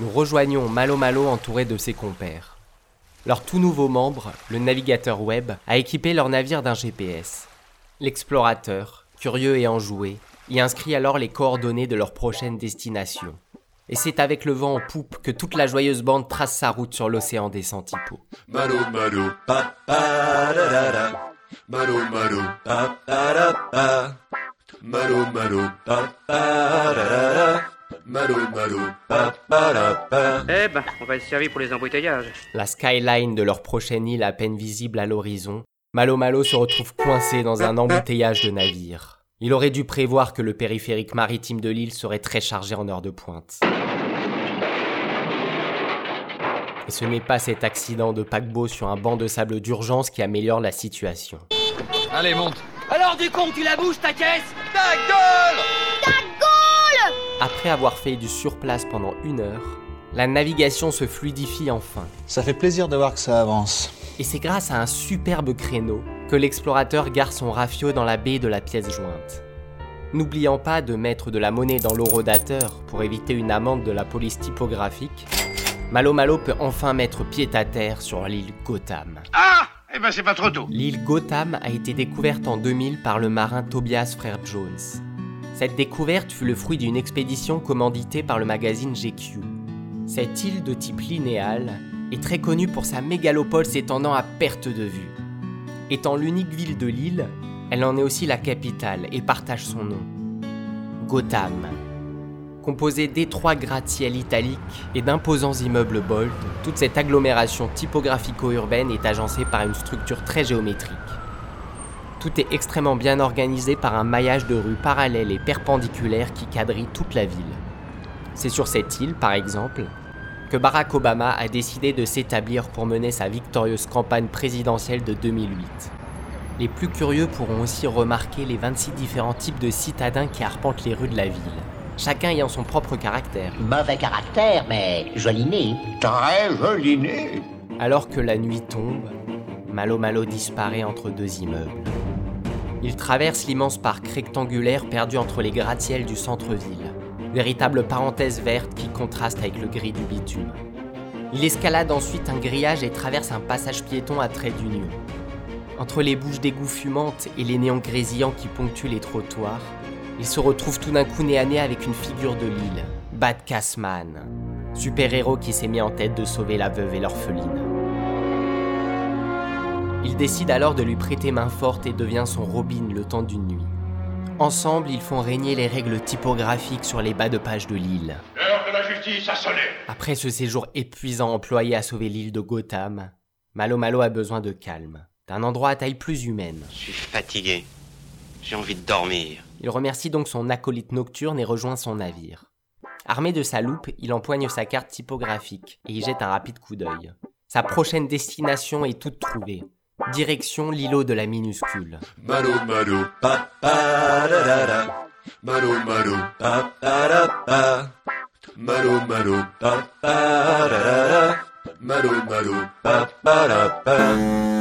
nous rejoignons Malo Malo entouré de ses compères. Leur tout nouveau membre, le navigateur web, a équipé leur navire d'un GPS. L'explorateur, curieux et enjoué, y inscrit alors les coordonnées de leur prochaine destination. Et c'est avec le vent en poupe que toute la joyeuse bande trace sa route sur l'océan des Santipos. Malo malo. Malo malo. Malo malo. Malo malo pa pa da pa. Eh ben, on va être servi pour les embouteillages. La skyline de leur prochaine île à peine visible à l'horizon, Malo Malo se retrouve coincé dans un embouteillage de navires. Il aurait dû prévoir que le périphérique maritime de l'île serait très chargé en heure de pointe. Et ce n'est pas cet accident de paquebot sur un banc de sable d'urgence qui améliore la situation. Allez, monte Alors du con, tu la bouges ta caisse? Ta gueule Après avoir fait du surplace pendant une heure, la navigation se fluidifie enfin. Ça fait plaisir de voir que ça avance. Et c'est grâce à un superbe créneau que l'explorateur gare son rafio dans la baie de la pièce jointe. N'oubliant pas de mettre de la monnaie dans l'horodateur pour éviter une amende de la police typographique, Malo Malo peut enfin mettre pied à terre sur l'île Gotham. Ah Eh ben c'est pas trop tôt. L'île Gotham a été découverte en 2000 par le marin Tobias Frère Jones. Cette découverte fut le fruit d'une expédition commanditée par le magazine GQ. Cette île de type linéal est très connue pour sa mégalopole s'étendant à perte de vue. Étant l'unique ville de l'île, elle en est aussi la capitale et partage son nom. Gotham. Composée d'étroits gratte-ciel italiques et d'imposants immeubles bold, toute cette agglomération typographico-urbaine est agencée par une structure très géométrique. Tout est extrêmement bien organisé par un maillage de rues parallèles et perpendiculaires qui quadrillent toute la ville. C'est sur cette île, par exemple, que Barack Obama a décidé de s'établir pour mener sa victorieuse campagne présidentielle de 2008. Les plus curieux pourront aussi remarquer les 26 différents types de citadins qui arpentent les rues de la ville, chacun ayant son propre caractère. Mauvais caractère, mais joli nez. Très joli nez. Alors que la nuit tombe, Malo Malo disparaît entre deux immeubles. Il traverse l'immense parc rectangulaire perdu entre les gratte-ciels du centre-ville, véritable parenthèse verte qui contraste avec le gris du bitume. Il escalade ensuite un grillage et traverse un passage piéton à trait d'union. Entre les bouches d'égout fumantes et les néons grésillants qui ponctuent les trottoirs, il se retrouve tout d'un coup nez à nez avec une figure de l'île, Bad Cassman, super-héros qui s'est mis en tête de sauver la veuve et l'orpheline. Il décide alors de lui prêter main forte et devient son Robin le temps d'une nuit. Ensemble, ils font régner les règles typographiques sur les bas de page de l'île. L'heure de la justice a sonné. Après ce séjour épuisant employé à sauver l'île de Gotham, Malo Malo a besoin de calme, d'un endroit à taille plus humaine. Je suis fatigué. J'ai envie de dormir. Il remercie donc son acolyte nocturne et rejoint son navire. Armé de sa loupe, il empoigne sa carte typographique et y jette un rapide coup d'œil. Sa prochaine destination est toute trouvée. Direction l'îlot de la minuscule. Malo malo pa pa da da da. Malo malo pa pa da pa. Malo malo pa pa da da da. Malo malo pa pa da pa.